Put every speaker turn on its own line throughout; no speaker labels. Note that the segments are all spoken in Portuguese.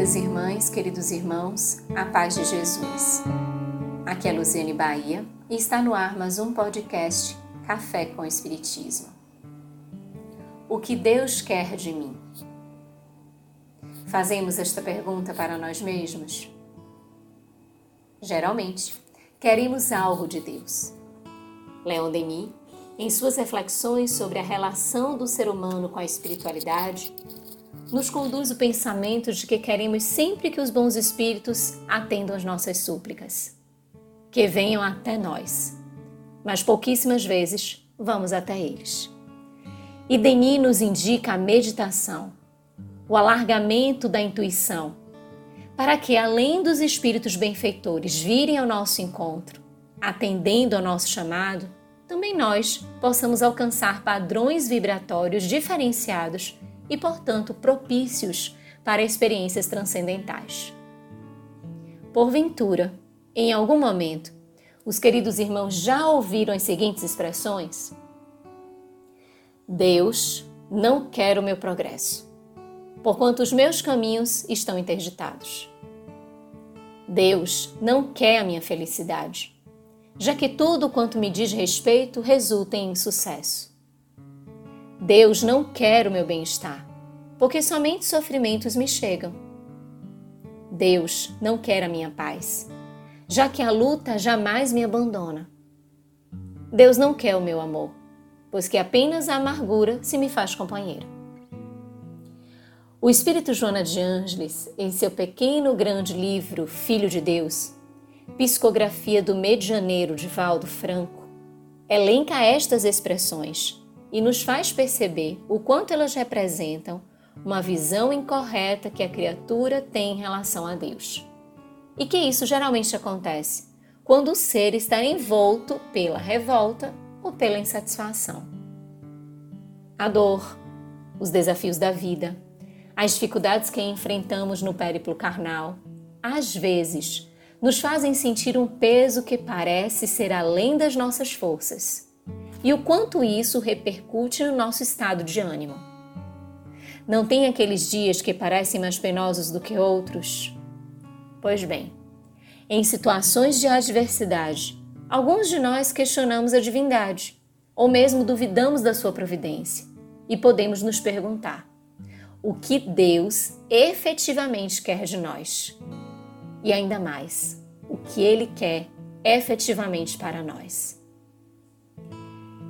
Queridas irmãs, queridos irmãos, a paz de Jesus. Aqui é Luziane Bahia e está no ar mais um podcast Café com Espiritismo. O que Deus quer de mim? Fazemos esta pergunta para nós mesmos? Geralmente, queremos algo de Deus. Leon Denis, em suas reflexões sobre a relação do ser humano com a espiritualidade, nos conduz o pensamento de que queremos sempre que os bons espíritos atendam às nossas súplicas, que venham até nós, mas pouquíssimas vezes vamos até eles. E Denis nos indica a meditação, o alargamento da intuição, para que, além dos espíritos benfeitores virem ao nosso encontro, atendendo ao nosso chamado, também nós possamos alcançar padrões vibratórios diferenciados e, portanto, propícios para experiências transcendentais. Porventura, em algum momento, os queridos irmãos já ouviram as seguintes expressões? Deus não quer o meu progresso, porquanto os meus caminhos estão interditados. Deus não quer a minha felicidade, já que tudo quanto me diz respeito resulta em insucesso. Deus não quer o meu bem-estar, porque somente sofrimentos me chegam. Deus não quer a minha paz, já que a luta jamais me abandona. Deus não quer o meu amor, pois que apenas a amargura se me faz companheiro. O espírito Joana de Ângeles, em seu pequeno grande livro Filho de Deus, Psicografia do Medianeiro de Valdo Franco, elenca estas expressões e nos faz perceber o quanto elas representam uma visão incorreta que a criatura tem em relação a Deus. E que isso geralmente acontece quando o ser está envolto pela revolta ou pela insatisfação. A dor, os desafios da vida, as dificuldades que enfrentamos no périplo carnal, às vezes nos fazem sentir um peso que parece ser além das nossas forças e o quanto isso repercute no nosso estado de ânimo. Não tem aqueles dias que parecem mais penosos do que outros? Pois bem, em situações de adversidade, alguns de nós questionamos a divindade, ou mesmo duvidamos da sua providência, e podemos nos perguntar: o que Deus efetivamente quer de nós? E ainda mais, o que Ele quer efetivamente para nós?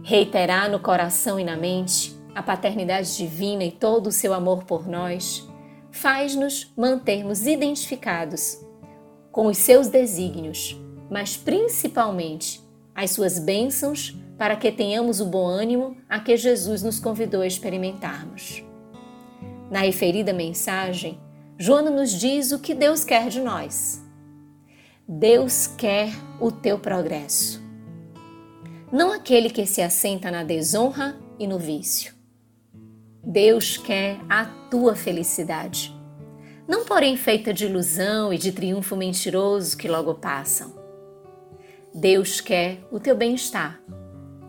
Reiterar no coração e na mente a paternidade divina e todo o seu amor por nós faz-nos mantermos identificados com os seus desígnios, mas principalmente as suas bênçãos para que tenhamos o bom ânimo a que Jesus nos convidou a experimentarmos. Na referida mensagem, Joana nos diz o que Deus quer de nós. Deus quer o teu progresso não aquele que se assenta na desonra e no vício. Deus quer a tua felicidade, não porém feita de ilusão e de triunfo mentiroso que logo passam. Deus quer o teu bem-estar,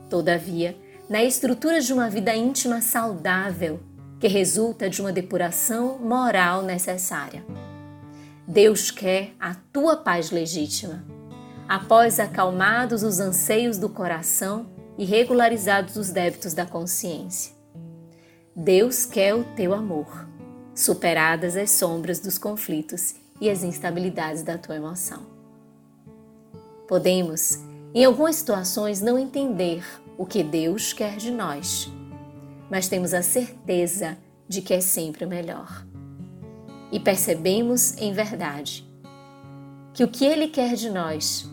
todavia, na estrutura de uma vida íntima saudável que resulta de uma depuração moral necessária. Deus quer a tua paz legítima após acalmados os anseios do coração e regularizados os débitos da consciência. Deus quer o teu amor, superadas as sombras dos conflitos e as instabilidades da tua emoção. Podemos, em algumas situações, não entender o que Deus quer de nós, mas temos a certeza de que é sempre o melhor. E percebemos em verdade que o que Ele quer de nós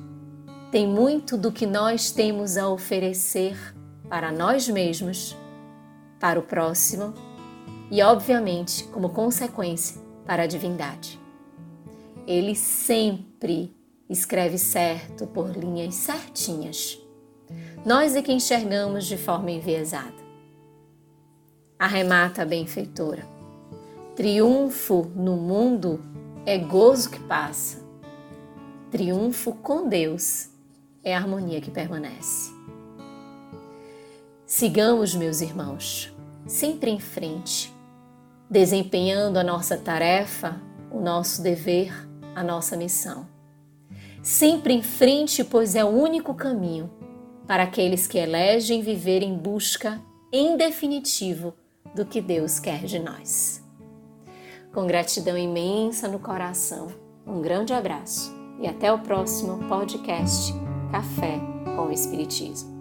tem muito do que nós temos a oferecer para nós mesmos, para o próximo e, obviamente, como consequência, para a divindade. Ele sempre escreve certo por linhas certinhas. Nós é que enxergamos de forma enviesada. Arremata a benfeitora. Triunfo no mundo é gozo que passa. Triunfo com Deus é a harmonia que permanece. Sigamos, meus irmãos, sempre em frente, desempenhando a nossa tarefa o nosso dever, a nossa missão. Sempre em frente, pois é o único caminho para aqueles que elegem viver em busca, em definitivo, do que Deus quer de nós. Com gratidão imensa no coração, um grande abraço e até o próximo podcast Café com o Espiritismo.